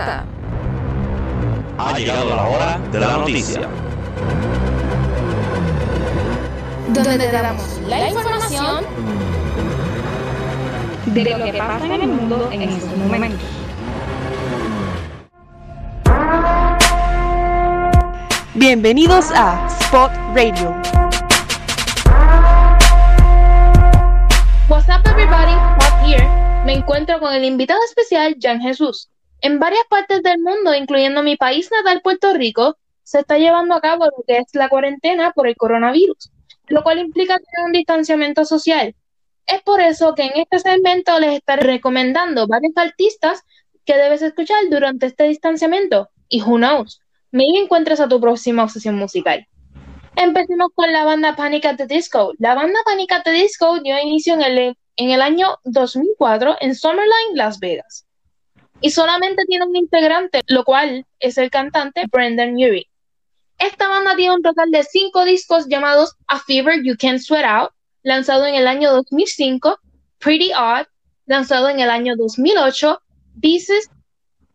Ha llegado la hora de la noticia. Donde te damos la información de lo que pasa en el mundo en estos momentos. Bienvenidos a Spot Radio. What's up everybody, Spot here. Me encuentro con el invitado especial Jan Jesús. En varias partes del mundo, incluyendo mi país natal Puerto Rico, se está llevando a cabo lo que es la cuarentena por el coronavirus, lo cual implica tener un distanciamiento social. Es por eso que en este segmento les estaré recomendando varios artistas que debes escuchar durante este distanciamiento. Y who knows, maybe encuentres a tu próxima obsesión musical. Empecemos con la banda Panic at the Disco. La banda Panic at the Disco dio inicio en el, en el año 2004 en Summerline, Las Vegas. Y solamente tiene un integrante, lo cual es el cantante Brendan Urie. Esta banda tiene un total de cinco discos llamados A Fever You Can't Sweat Out, lanzado en el año 2005, Pretty Odd, lanzado en el año 2008, Pieces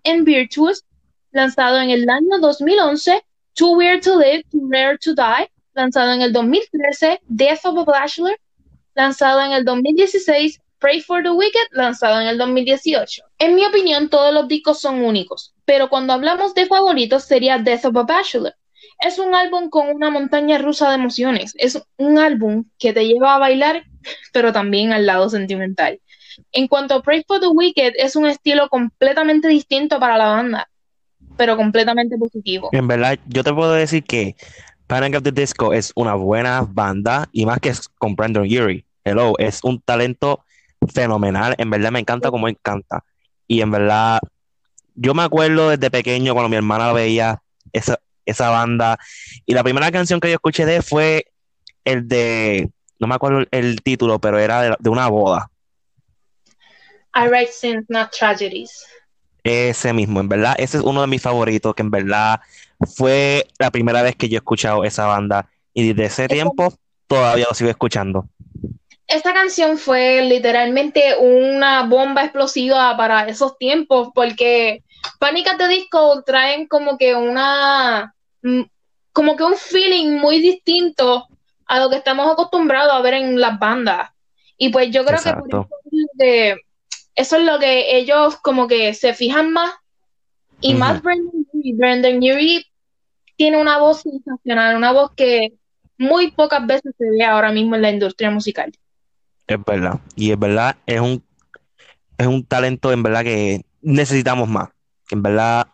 and Virtuous, lanzado en el año 2011, Too Weird to Live, Too Rare to Die, lanzado en el 2013, Death of a Bachelor, lanzado en el 2016, Pray for the Wicked, lanzado en el 2018. En mi opinión, todos los discos son únicos, pero cuando hablamos de favoritos sería Death of a Bachelor. Es un álbum con una montaña rusa de emociones. Es un álbum que te lleva a bailar, pero también al lado sentimental. En cuanto a Pray for the Wicked, es un estilo completamente distinto para la banda, pero completamente positivo. En verdad, yo te puedo decir que Panic at the Disco es una buena banda y más que es con Brandon Urie. Hello, es un talento fenomenal. En verdad me encanta como él canta. Y en verdad, yo me acuerdo desde pequeño cuando mi hermana veía esa, esa banda. Y la primera canción que yo escuché de él fue el de, no me acuerdo el título, pero era de, de una boda. I write sins, not tragedies. Ese mismo, en verdad, ese es uno de mis favoritos, que en verdad fue la primera vez que yo he escuchado esa banda. Y desde ese tiempo todavía lo sigo escuchando. Esta canción fue literalmente una bomba explosiva para esos tiempos, porque Panic at the Disco traen como que una mm, como que un feeling muy distinto a lo que estamos acostumbrados a ver en las bandas. Y pues yo creo que por eso, es de- eso es lo que ellos como que se fijan más. Y más Brendan Urie. Brendan Urie tiene una voz sensacional, una voz que muy pocas veces se ve ahora mismo en la industria musical. Es verdad. Y es verdad, es un, es un talento en verdad que necesitamos más. Que en verdad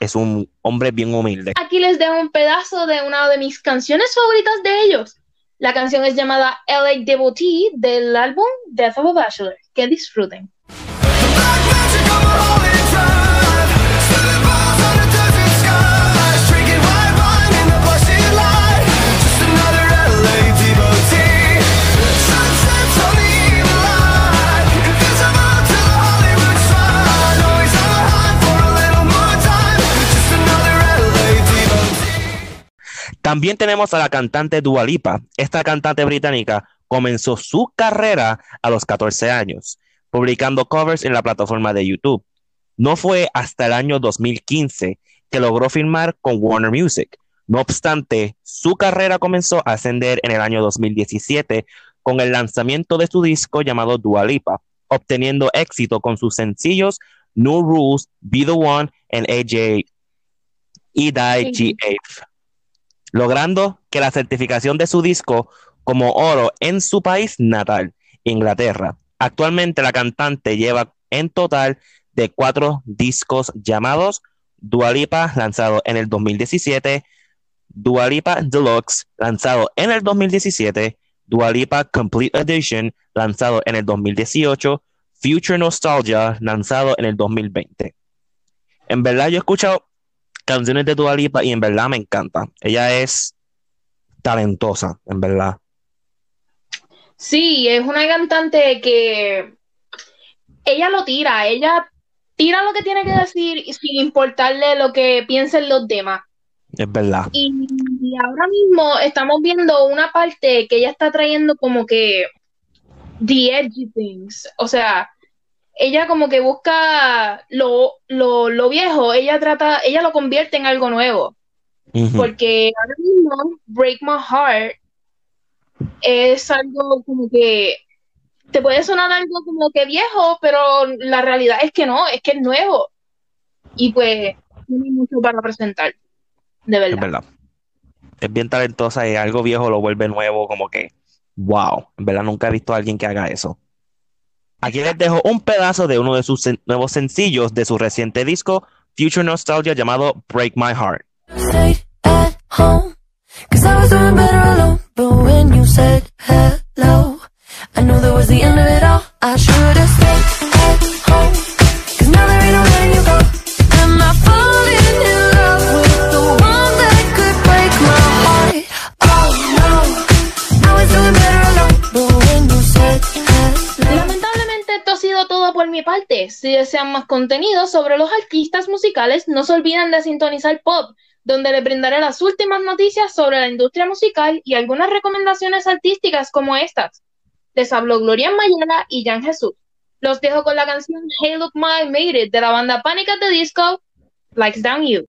es un hombre bien humilde. Aquí les dejo un pedazo de una de mis canciones favoritas de ellos. La canción es llamada LA Devotee del álbum Death of a Bachelor. Que disfruten. También tenemos a la cantante Dua Lipa. Esta cantante británica comenzó su carrera a los 14 años, publicando covers en la plataforma de YouTube. No fue hasta el año 2015 que logró firmar con Warner Music. No obstante, su carrera comenzó a ascender en el año 2017 con el lanzamiento de su disco llamado Dua Lipa, obteniendo éxito con sus sencillos New Rules, Be the One and AJ y Die G8 logrando que la certificación de su disco como oro en su país natal, Inglaterra. Actualmente la cantante lleva en total de cuatro discos llamados Dua Lipa, lanzado en el 2017, Dua Lipa Deluxe, lanzado en el 2017, Dua Lipa Complete Edition, lanzado en el 2018, Future Nostalgia, lanzado en el 2020. En verdad yo he escuchado canciones de Dua Lipa y en verdad me encanta. Ella es talentosa, en verdad. Sí, es una cantante que ella lo tira, ella tira lo que tiene que decir sin importarle lo que piensen los demás. Es verdad. Y, y ahora mismo estamos viendo una parte que ella está trayendo como que the edgy things. O sea, ella como que busca lo, lo, lo viejo, ella trata, ella lo convierte en algo nuevo. Porque ahora mismo, Break My Heart es algo como que te puede sonar algo como que viejo, pero la realidad es que no, es que es nuevo. Y pues tiene mucho para presentar, de Es verdad. verdad. Es bien talentosa y algo viejo lo vuelve nuevo, como que, wow. En verdad nunca he visto a alguien que haga eso. Aquí les dejo un pedazo de uno de sus nuevos sencillos de su reciente disco, Future Nostalgia, llamado Break My Heart. I knew that was the end of it all. I should have stayed Si desean más contenido sobre los artistas musicales, no se olviden de sintonizar Pop, donde les brindaré las últimas noticias sobre la industria musical y algunas recomendaciones artísticas como estas. Les habló Gloria Mayela y Jan Jesús. Los dejo con la canción Hey Look My Made It de la banda Panic at the Disco, Likes Down You.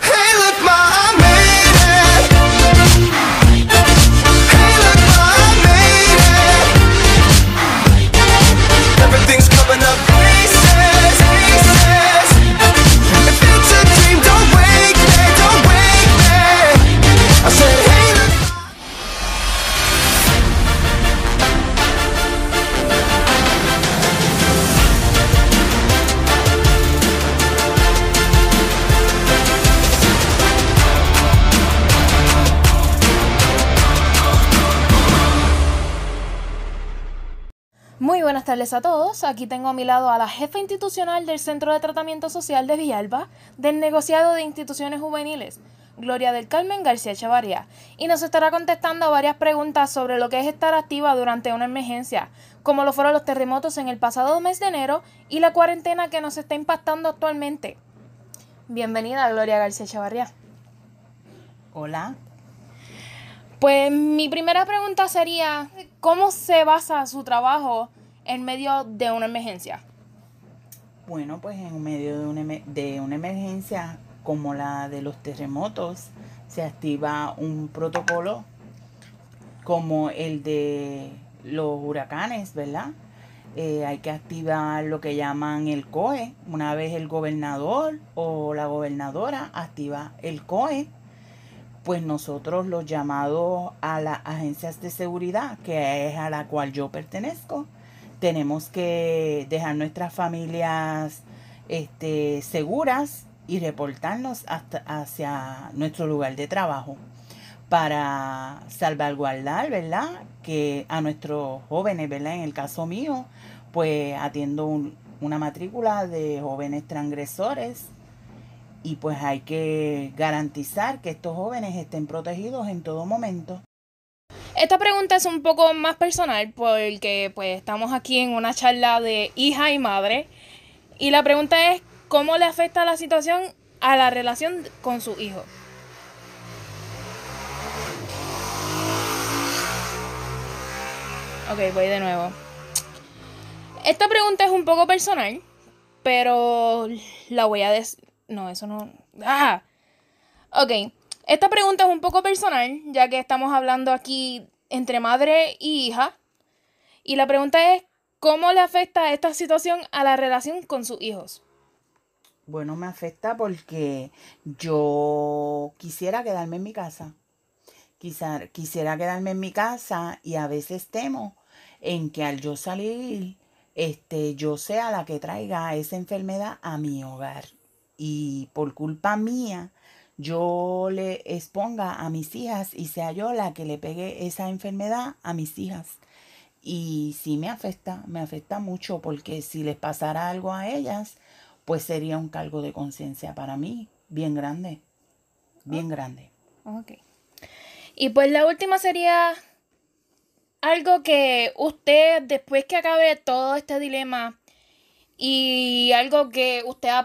Hey, look, ma, tardes a todos. Aquí tengo a mi lado a la jefa institucional del Centro de Tratamiento Social de Villalba, del negociado de instituciones juveniles, Gloria del Carmen García Chavarría, y nos estará contestando a varias preguntas sobre lo que es estar activa durante una emergencia, como lo fueron los terremotos en el pasado mes de enero y la cuarentena que nos está impactando actualmente. Bienvenida, Gloria García Chavarría. Hola. Pues mi primera pregunta sería, ¿cómo se basa su trabajo en medio de una emergencia? Bueno, pues en medio de una, de una emergencia como la de los terremotos, se activa un protocolo como el de los huracanes, ¿verdad? Eh, hay que activar lo que llaman el COE. Una vez el gobernador o la gobernadora activa el COE, pues nosotros los llamados a las agencias de seguridad, que es a la cual yo pertenezco, tenemos que dejar nuestras familias este, seguras y reportarnos hacia nuestro lugar de trabajo para salvaguardar, ¿verdad? Que a nuestros jóvenes, ¿verdad? En el caso mío, pues atiendo un- una matrícula de jóvenes transgresores y pues hay que garantizar que estos jóvenes estén protegidos en todo momento. Esta pregunta es un poco más personal porque pues estamos aquí en una charla de hija y madre y la pregunta es ¿cómo le afecta la situación a la relación con su hijo? Ok, voy de nuevo. Esta pregunta es un poco personal, pero la voy a des... No, eso no... ¡Ah! Ok, esta pregunta es un poco personal, ya que estamos hablando aquí entre madre y hija. Y la pregunta es, ¿cómo le afecta esta situación a la relación con sus hijos? Bueno, me afecta porque yo quisiera quedarme en mi casa. Quizá- quisiera quedarme en mi casa y a veces temo en que al yo salir, este, yo sea la que traiga esa enfermedad a mi hogar. Y por culpa mía, yo le exponga a mis hijas y sea yo la que le pegue esa enfermedad a mis hijas. Y sí me afecta, me afecta mucho porque si les pasara algo a ellas, pues sería un cargo de conciencia para mí bien grande, bien grande. Ok. Y pues la última sería algo que usted, después que acabe todo este dilema y algo que usted ha,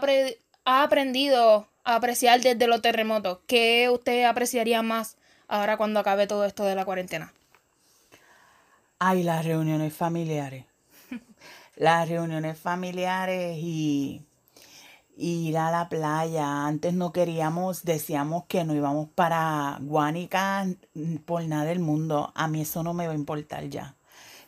ha aprendido apreciar desde los terremotos, ¿qué usted apreciaría más ahora cuando acabe todo esto de la cuarentena? Ay, las reuniones familiares. las reuniones familiares y, ir a la playa. Antes no queríamos, decíamos que no íbamos para Guánica por nada del mundo. A mí eso no me va a importar ya.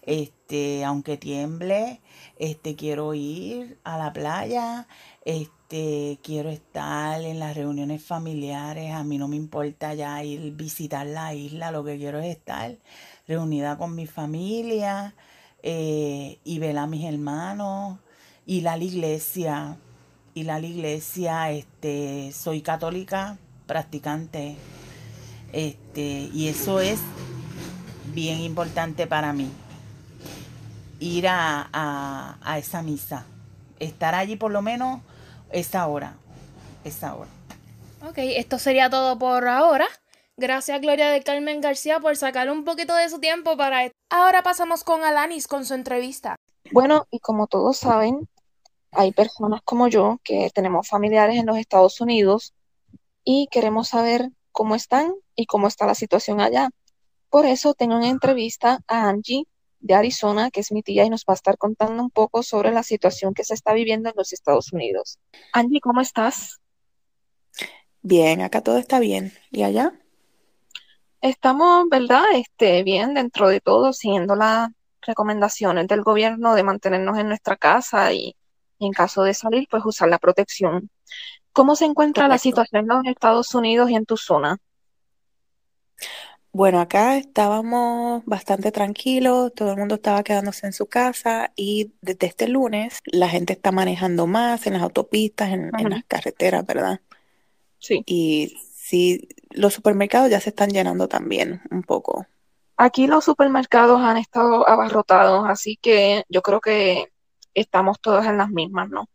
Este, aunque tiemble, este, quiero ir a la playa, este, quiero estar en las reuniones familiares, a mí no me importa ya ir visitar la isla, lo que quiero es estar reunida con mi familia eh, y ver a mis hermanos, ir a la iglesia, ir a la iglesia, este, soy católica practicante, este, y eso es bien importante para mí ir a, a, a esa misa. Estar allí por lo menos esa hora. Esa hora. Ok, esto sería todo por ahora. Gracias Gloria del Carmen García por sacar un poquito de su tiempo para esto. Ahora pasamos con Alanis con su entrevista. Bueno, y como todos saben, hay personas como yo que tenemos familiares en los Estados Unidos y queremos saber cómo están y cómo está la situación allá. Por eso tengo una entrevista a Angie de Arizona, que es mi tía, y nos va a estar contando un poco sobre la situación que se está viviendo en los Estados Unidos. Angie, ¿cómo estás? Bien, acá todo está bien. ¿Y allá? Estamos, ¿verdad? Este, bien dentro de todo, siguiendo las recomendaciones del gobierno de mantenernos en nuestra casa y, y en caso de salir, pues usar la protección. ¿Cómo se encuentra la situación en los Estados Unidos y en tu zona? Bueno, acá estábamos bastante tranquilos, todo el mundo estaba quedándose en su casa y desde este lunes la gente está manejando más en las autopistas, en, las carreteras, ¿verdad? Sí. Y sí, los supermercados ya se están llenando también un poco. Aquí los supermercados han estado abarrotados, así que yo creo que estamos todos en las mismas, ¿no?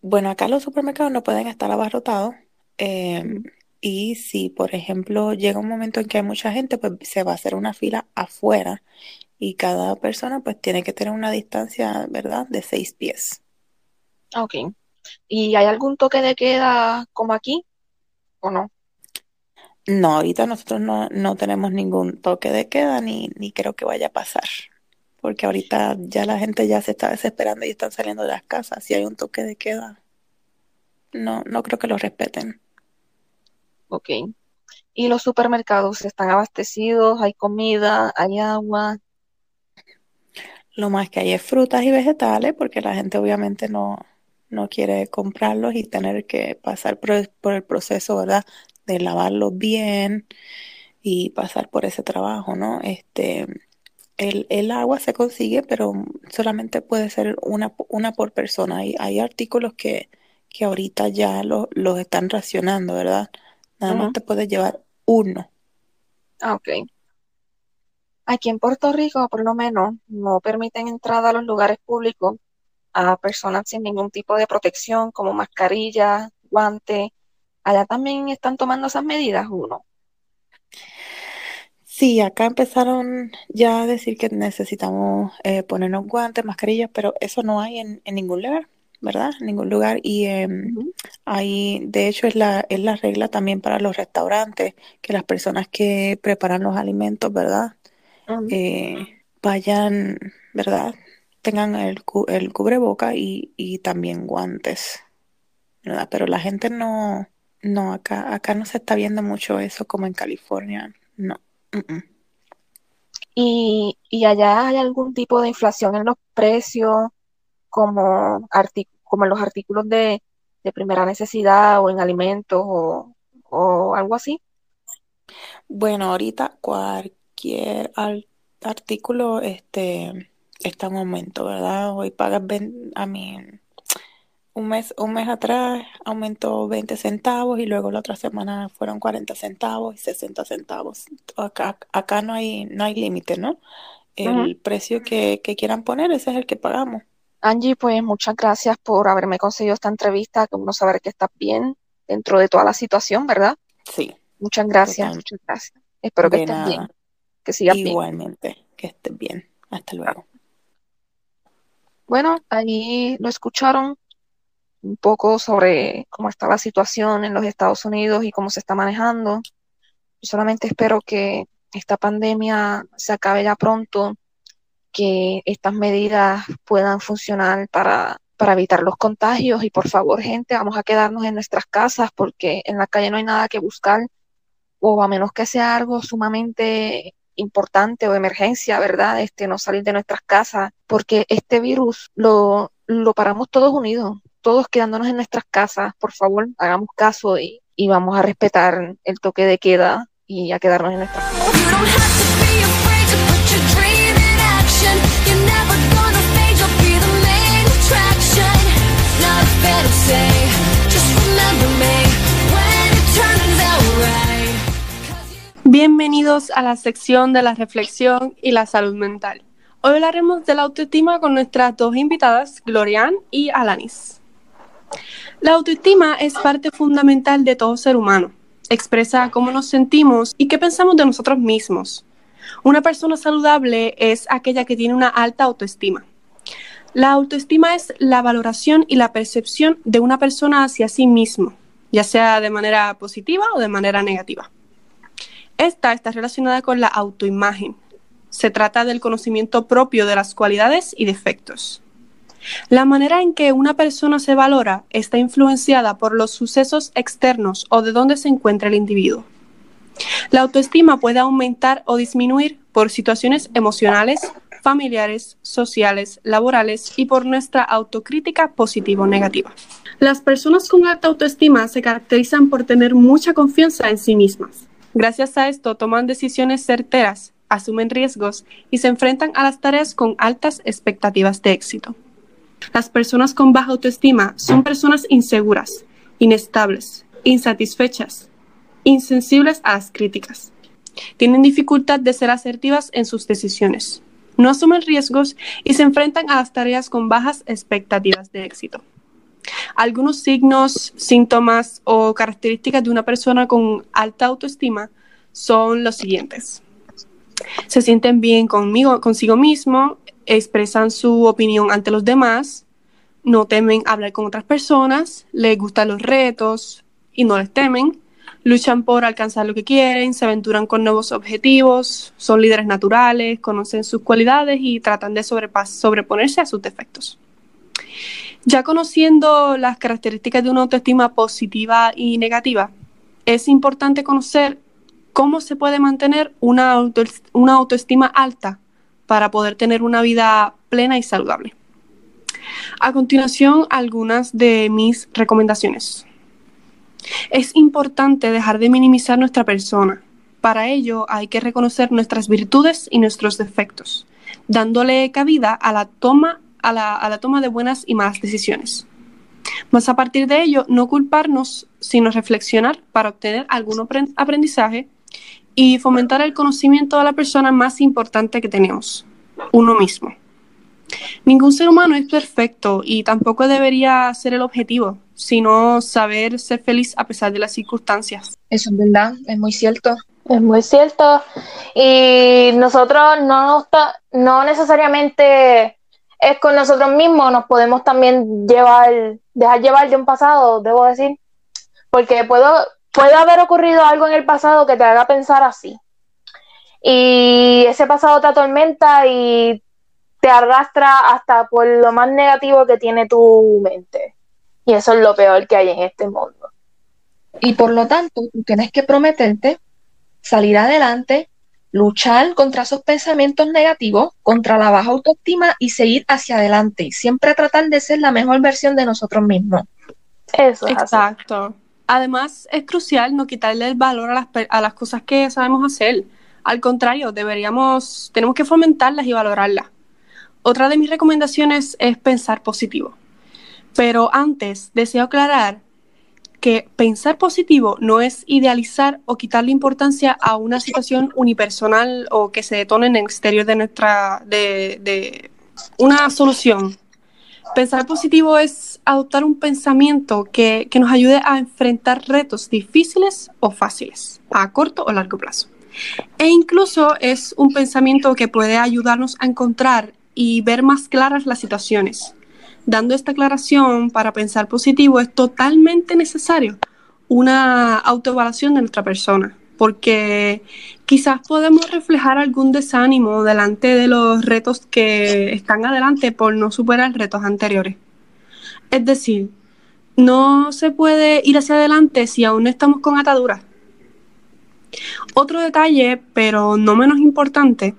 Bueno, acá los supermercados no pueden estar abarrotados. em, y si, por ejemplo, llega un momento en que hay mucha gente, pues se va a hacer una fila afuera y cada persona pues tiene que tener una distancia, ¿verdad? De seis pies. Ok. ¿Y hay algún toque de queda como aquí o no? No, ahorita nosotros no, no tenemos ningún toque de queda ni, ni creo que vaya a pasar. Porque ahorita ya la gente ya se está desesperando y están saliendo de las casas. Si hay un toque de queda, no, no creo que lo respeten. Ok. ¿Y los supermercados están abastecidos? ¿Hay comida? ¿Hay agua? Lo más que hay es frutas y vegetales, porque la gente obviamente no, no quiere comprarlos y tener que pasar por el, proceso, ¿verdad? De lavarlos bien y pasar por ese trabajo, ¿no? Este, el, el agua se consigue, pero solamente puede ser una, una por persona. Hay, hay artículos que, que ahorita ya lo- los están racionando, ¿verdad? Nada más te puedes llevar uno. Ah, ok. Aquí en Puerto Rico, por lo menos, no permiten entrada a los lugares públicos a personas sin ningún tipo de protección, como mascarilla, guante. Allá también están tomando esas medidas, uno. Sí, acá empezaron ya a decir que necesitamos eh, ponernos guantes, mascarillas, pero eso no hay en, en ningún lugar, ¿verdad? En ningún lugar. Y Ujú. ahí, de hecho, es la, es la regla también para los restaurantes, que las personas que preparan los alimentos, ¿verdad? Eh, vayan, ¿verdad? Tengan el, el cubreboca y, y también guantes, ¿verdad? Pero la gente no, no, acá, acá no se está viendo mucho eso como en California, no. Y, y allá hay algún tipo de inflación en los precios, como, como en los artículos de, de primera necesidad o en alimentos o, o algo así. Bueno, ahorita cualquier al- artículo este, está en aumento, ¿verdad? Hoy pagas, a mí, un mes, un mes atrás aumentó 20 centavos y luego la otra semana fueron 40 centavos y 60 centavos. Acá, acá no hay, no hay límite, ¿no? El precio que, que quieran poner, ese es el que pagamos. Angie, pues muchas gracias por haberme conseguido esta entrevista, que uno saber que estás bien dentro de toda la situación, ¿verdad? Sí, Muchas gracias, muchas gracias. Espero que estés bien, que sigas bien. Igualmente, que estés bien. Hasta luego. Bueno, ahí lo escucharon un poco sobre cómo está la situación en los Estados Unidos y cómo se está manejando. Yo solamente espero que esta pandemia se acabe ya pronto que estas medidas puedan funcionar para, para evitar los contagios y por favor, gente, vamos a quedarnos en nuestras casas porque en la calle no hay nada que buscar o a menos que sea algo sumamente importante o emergencia, ¿verdad? Este, no salir de nuestras casas, porque este virus lo, lo paramos todos unidos, todos quedándonos en nuestras casas, por favor, hagamos caso y, y vamos a respetar el toque de queda y a quedarnos en nuestras casas. Bienvenidos a la sección de la reflexión y la salud mental. Hoy hablaremos de la autoestima con nuestras dos invitadas, Glorian y Alanis. La autoestima es parte fundamental de todo ser humano. Expresa cómo nos sentimos y qué pensamos de nosotros mismos. Una persona saludable es aquella que tiene una alta autoestima. La autoestima es la valoración y la percepción de una persona hacia sí mismo, ya sea de manera positiva o de manera negativa. Esta está relacionada con la autoimagen. Se trata del conocimiento propio de las cualidades y defectos. La manera en que una persona se valora está influenciada por los sucesos externos o de dónde se encuentra el individuo. La autoestima puede aumentar o disminuir por situaciones emocionales, familiares, sociales, laborales y por nuestra autocrítica positiva o negativa. Las personas con alta autoestima se caracterizan por tener mucha confianza en sí mismas. Gracias a esto toman decisiones certeras, asumen riesgos y se enfrentan a las tareas con altas expectativas de éxito. Las personas con baja autoestima son personas inseguras, inestables, insatisfechas, insensibles a las críticas. Tienen dificultad de ser asertivas en sus decisiones. No asumen riesgos y se enfrentan a las tareas con bajas expectativas de éxito. Algunos signos, síntomas o características de una persona con alta autoestima son los siguientes. Se sienten bien conmigo, consigo mismo, expresan su opinión ante los demás, no temen hablar con otras personas, les gustan los retos y no les temen, luchan por alcanzar lo que quieren, se aventuran con nuevos objetivos, son líderes naturales, conocen sus cualidades y tratan de sobreponerse a sus defectos. Ya conociendo las características de una autoestima positiva y negativa, es importante conocer cómo se puede mantener una, auto- una autoestima alta para poder tener una vida plena y saludable. A continuación, algunas de mis recomendaciones. Es importante dejar de minimizar nuestra persona. Para ello hay que reconocer nuestras virtudes y nuestros defectos, dándole cabida a la toma, a la, a la toma de buenas y malas decisiones. Más a partir de ello, no culparnos, sino reflexionar para obtener algún apren- aprendizaje y fomentar el conocimiento de la persona más importante que tenemos, uno mismo. Ningún ser humano es perfecto y tampoco debería ser el objetivo, sino saber ser feliz a pesar de las circunstancias. Eso es verdad, es muy cierto. Es muy cierto. Y nosotros no, no necesariamente es con nosotros mismos, nos podemos también llevar, dejar llevar de un pasado, debo decir, porque puedo, puede haber ocurrido algo en el pasado que te haga pensar así. Y ese pasado te atormenta y te arrastra hasta por lo más negativo que tiene tu mente. Y eso es lo peor que hay en este mundo. Y por lo tanto, tú tienes que prometerte salir adelante, luchar contra esos pensamientos negativos, contra la baja autoestima y seguir hacia adelante. Y siempre tratar de ser la mejor versión de nosotros mismos. Eso es así. Exacto. Además, es crucial no quitarle el valor a las, a las cosas que sabemos hacer. Al contrario, deberíamos, tenemos que fomentarlas y valorarlas. Otra de mis recomendaciones es pensar positivo. Pero antes, deseo aclarar que pensar positivo no es idealizar o quitarle importancia a una situación unipersonal o que se detone en el exterior de nuestra, de, de una solución. Pensar positivo es adoptar un pensamiento que, que nos ayude a enfrentar retos difíciles o fáciles, a corto o largo plazo. E incluso es un pensamiento que puede ayudarnos a encontrar y ver más claras las situaciones. Dando esta aclaración para pensar positivo es totalmente necesario una autoevaluación de nuestra persona. porque quizás podemos reflejar algún desánimo delante de los retos que están adelante por no superar retos anteriores. Es decir, no se puede ir hacia adelante si aún no estamos con ataduras. Otro detalle, pero no menos importante,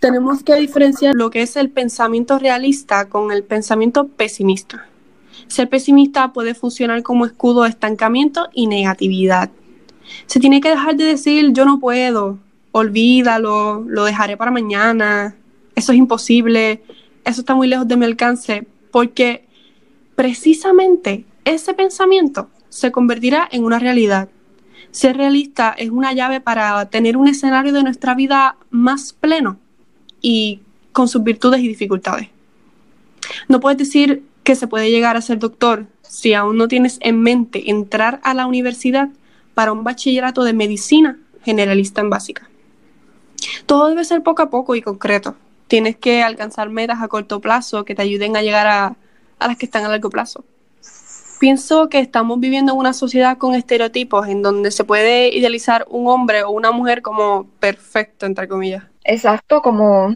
tenemos que diferenciar lo que es el pensamiento realista con el pensamiento pesimista. Ser pesimista puede funcionar como escudo de estancamiento y negatividad. Se tiene que dejar de decir yo no puedo, olvídalo, lo dejaré para mañana, eso es imposible, eso está muy lejos de mi alcance, porque precisamente ese pensamiento se convertirá en una realidad. Ser realista es una llave para tener un escenario de nuestra vida más pleno y con sus virtudes y dificultades. No puedes decir que se puede llegar a ser doctor si aún no tienes en mente entrar a la universidad para un bachillerato de medicina generalista en básica. Todo debe ser poco a poco y concreto. Tienes que alcanzar metas a corto plazo que te ayuden a llegar a, a las que están a largo plazo. Pienso que estamos viviendo en una sociedad con estereotipos en donde se puede idealizar un hombre o una mujer como perfecto, entre comillas. Exacto, como,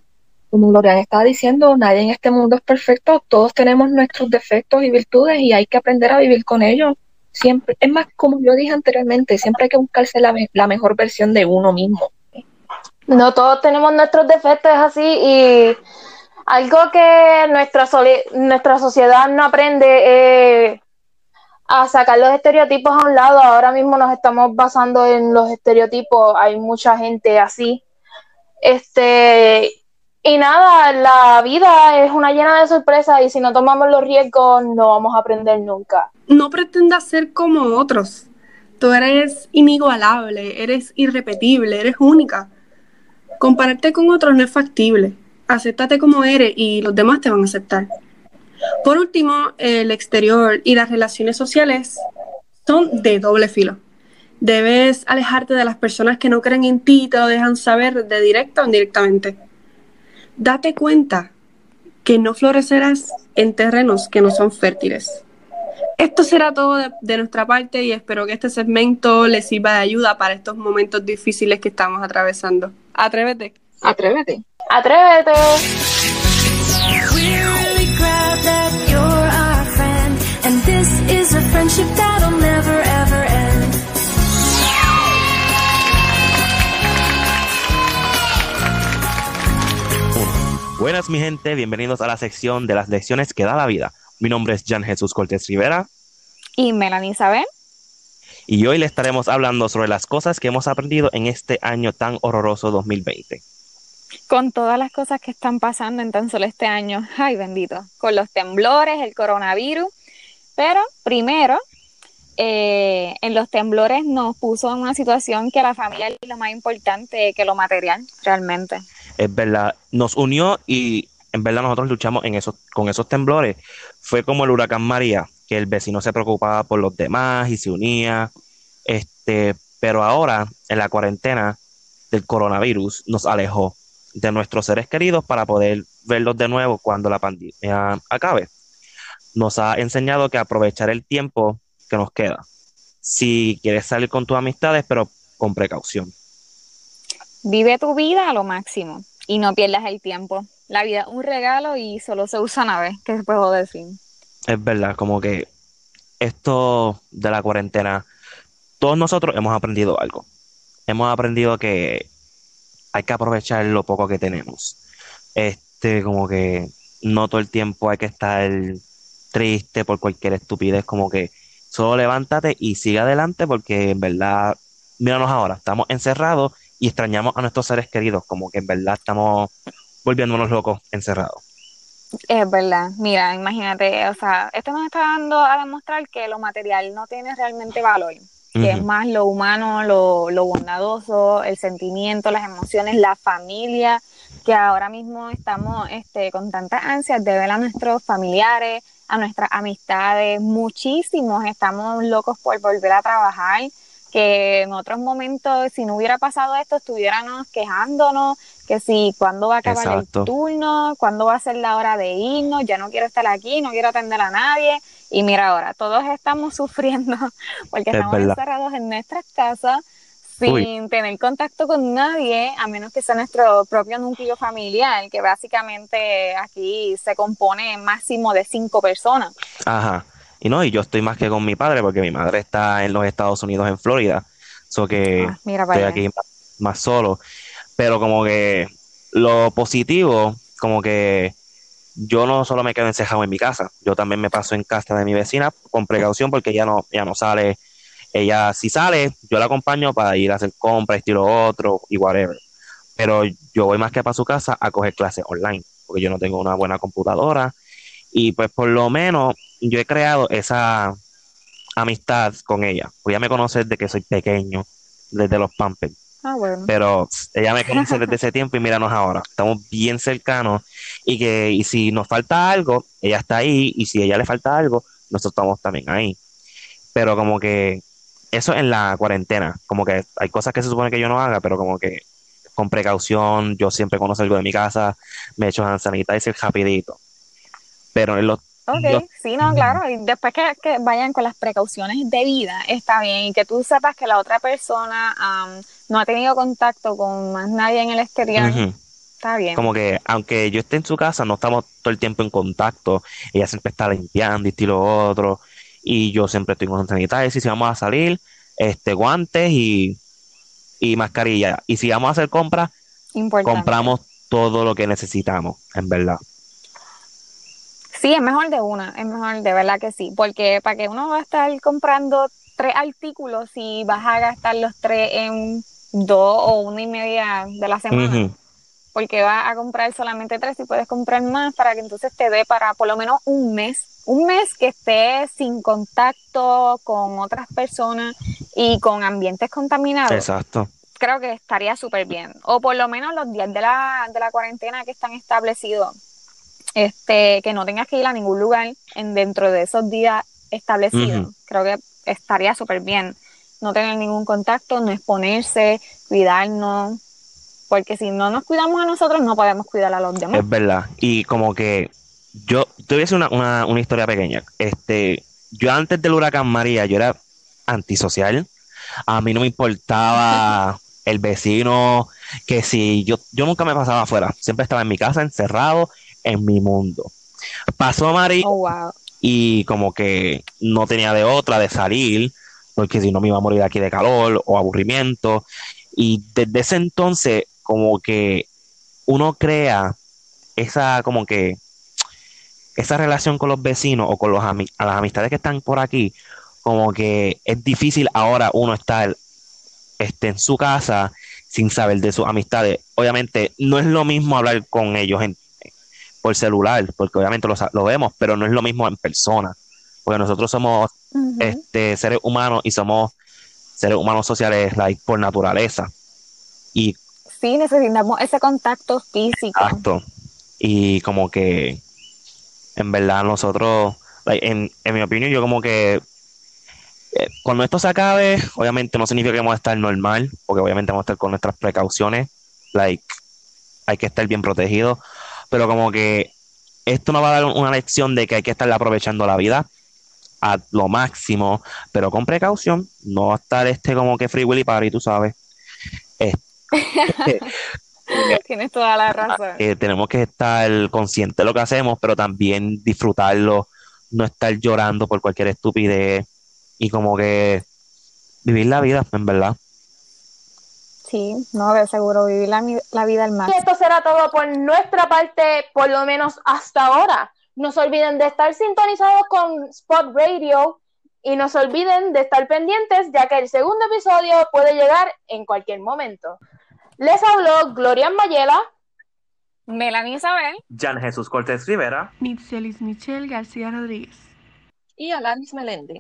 como Lorian estaba diciendo, nadie en este mundo es perfecto, todos tenemos nuestros defectos y virtudes y hay que aprender a vivir con ellos. Siempre, es más, como yo dije anteriormente, siempre hay que buscarse la, la mejor versión de uno mismo. No todos tenemos nuestros defectos, es así, y algo que nuestra, soli- nuestra sociedad no aprende es a sacar los estereotipos a un lado. Ahora mismo nos estamos basando en los estereotipos, hay mucha gente así. Este, y nada, la vida es una llena de sorpresas y si no tomamos los riesgos no vamos a aprender nunca. No pretendas ser como otros. Tú eres inigualable, eres irrepetible, eres única. Compararte con otros no es factible. Acéptate como eres y los demás te van a aceptar. Por último, el exterior y las relaciones sociales son de doble filo. Debes alejarte de las personas que no creen en ti y te lo dejan saber de directa o indirectamente. Date cuenta que no florecerás en terrenos que no son fértiles. Esto será todo de, de nuestra parte y espero que este segmento les sirva de ayuda para estos momentos difíciles que estamos atravesando. Atrévete. Atrévete. Atrévete. Friendship that'll never ever end. Buenas mi gente, bienvenidos a la sección de las lecciones que da la vida. Mi nombre es Jan Jesús Cortés Rivera Y Melanie Isabel, y hoy le estaremos hablando sobre las cosas que hemos aprendido en este año tan horroroso 2020. con todas las cosas que están pasando en tan solo este año, ay bendito, con los temblores, el coronavirus, pero primero, eh, en los temblores nos puso en una situación que la familia es lo más importante que lo material, realmente. Es verdad, nos unió y en verdad nosotros luchamos en esos, con esos temblores. Fue como el huracán María, que el vecino se preocupaba por los demás y se unía. Este, pero ahora, en la cuarentena del coronavirus, nos alejó de nuestros seres queridos para poder verlos de nuevo cuando la pandemia acabe. Nos ha enseñado que aprovechar el tiempo que nos queda. Si quieres salir con tus amistades, pero con precaución. Vive tu vida a lo máximo y no pierdas el tiempo. La vida es un regalo y solo se usa una vez, ¿qué puedo decir? Es verdad, como que esto de la cuarentena, todos nosotros hemos aprendido algo. Hemos aprendido que hay que aprovechar lo poco que tenemos. Este, como que no todo el tiempo hay que estar triste por cualquier estupidez, como que solo levántate y sigue adelante porque en verdad, míranos ahora, estamos encerrados y extrañamos a nuestros seres queridos, como que en verdad estamos volviéndonos locos encerrados. Es verdad, mira, imagínate, o sea, esto nos está dando a demostrar que lo material no tiene realmente valor, que es más lo humano, lo, lo bondadoso, el sentimiento, las emociones, la familia, que ahora mismo estamos este, con tantas ansias de ver a nuestros familiares, a nuestras amistades, muchísimos estamos locos por volver a trabajar, que en otros momentos, si no hubiera pasado esto, estuviéramos quejándonos, que si cuándo va a acabar Exacto. el turno, cuándo va a ser la hora de irnos, ya no quiero estar aquí, no quiero atender a nadie. Y mira ahora, todos estamos sufriendo porque Es estamos verdad. encerrados en nuestras casas sin Uy. tener contacto con nadie, a menos que sea nuestro propio núcleo familiar, que básicamente aquí se compone máximo de cinco personas. Ajá. Y no, y yo estoy más que con mi padre porque mi madre está en los Estados Unidos, en Florida. So que Ah, mira estoy aquí más, solo. Pero como que lo positivo, como que yo no solo me quedo encejado en mi casa, yo también me paso en casa de mi vecina con precaución porque ella no, ella no sale. Ella si sale, yo la acompaño para ir a hacer compras, estilo otro y whatever. Pero yo voy más que para su casa a coger clases online, porque yo no tengo una buena computadora. Y pues por lo menos yo he creado esa amistad con ella. Pues ella me conoce desde que soy pequeño, desde los Pampers. Ah, bueno. Pero ella me conoce desde ese tiempo y míranos ahora. Estamos bien cercanos y que y si nos falta algo, ella está ahí y si a ella le falta algo, nosotros estamos también ahí. Pero como que eso en la cuarentena, como que hay cosas que se supone que yo no haga, pero como que con precaución, yo siempre conozco algo de mi casa, me echo hand sanitizer rapidito. Pero en los, Ok, los- sí, no, claro. Y después que, que vayan con las precauciones de vida, está bien. Y que tú sepas que la otra persona no ha tenido contacto con más nadie en el exterior, está bien. Como que aunque yo esté en su casa, no estamos todo el tiempo en contacto. Ella siempre está limpiando y estilo otro. Y yo siempre estoy con sanitizer. Y si vamos a salir, este, guantes y, y mascarilla. Y si vamos a hacer compras, Importante. compramos todo lo que necesitamos, en verdad. Sí, es mejor de una, es mejor de verdad que sí, porque para que uno va a estar comprando tres artículos y vas a gastar los tres en dos o una y media de la semana, porque vas a comprar solamente tres y puedes comprar más para que entonces te dé para por lo menos un mes, un mes que estés sin contacto con otras personas y con ambientes contaminados. Exacto. Creo que estaría súper bien. O por lo menos los días de la, de la cuarentena que están establecidos, este, que no tengas que ir a ningún lugar en dentro de esos días establecidos. Creo que estaría súper bien. No tener ningún contacto, no exponerse, cuidarnos, porque si no nos cuidamos a nosotros, no podemos cuidar a los demás. Es verdad. Y como que yo te voy a decir una, una, una historia pequeña. Este, yo antes del huracán María, yo era antisocial. A mí no me importaba el vecino, que si yo, yo nunca me pasaba afuera, siempre estaba en mi casa, encerrado en mi mundo. Pasó María Oh, wow. y como que no tenía de otra de salir, porque si no me iba a morir aquí de calor o aburrimiento. Y desde ese entonces, como que uno crea esa, como que, esa relación con los vecinos o con los ami- a las amistades que están por aquí, como que es difícil ahora uno estar este, en su casa sin saber de sus amistades. Obviamente, no es lo mismo hablar con ellos en, por celular, porque obviamente lo, lo vemos, pero no es lo mismo en persona, porque nosotros somos este, seres humanos y somos seres humanos sociales like, por naturaleza. Y Sí, necesitamos ese contacto físico. Exacto. Y como que, en verdad, nosotros, like, en, en mi opinión, yo como que eh, cuando esto se acabe, obviamente no significa que vamos a estar normal, porque obviamente vamos a estar con nuestras precauciones, like, hay que estar bien protegidos, pero como que esto nos va a dar una lección de que hay que estar aprovechando la vida a lo máximo, pero con precaución, no va a estar este como que free willy party, tú sabes. Este, Tienes toda la razón. eh, tenemos que estar conscientes de lo que hacemos, pero también disfrutarlo, no estar llorando por cualquier estupidez y como que vivir la vida, en verdad. Sí, no, de seguro vivir la, la vida al Y máximo. esto será todo por nuestra parte, por lo menos hasta ahora. No se olviden de estar sintonizados con Spot Radio y no se olviden de estar pendientes, ya que el segundo episodio puede llegar en cualquier momento. Les habló Gloria Mayela. Melanie Isabel. Jan Jesús Cortés Rivera. Nitzelis Michelle García Rodríguez. Y Alanis Meléndez.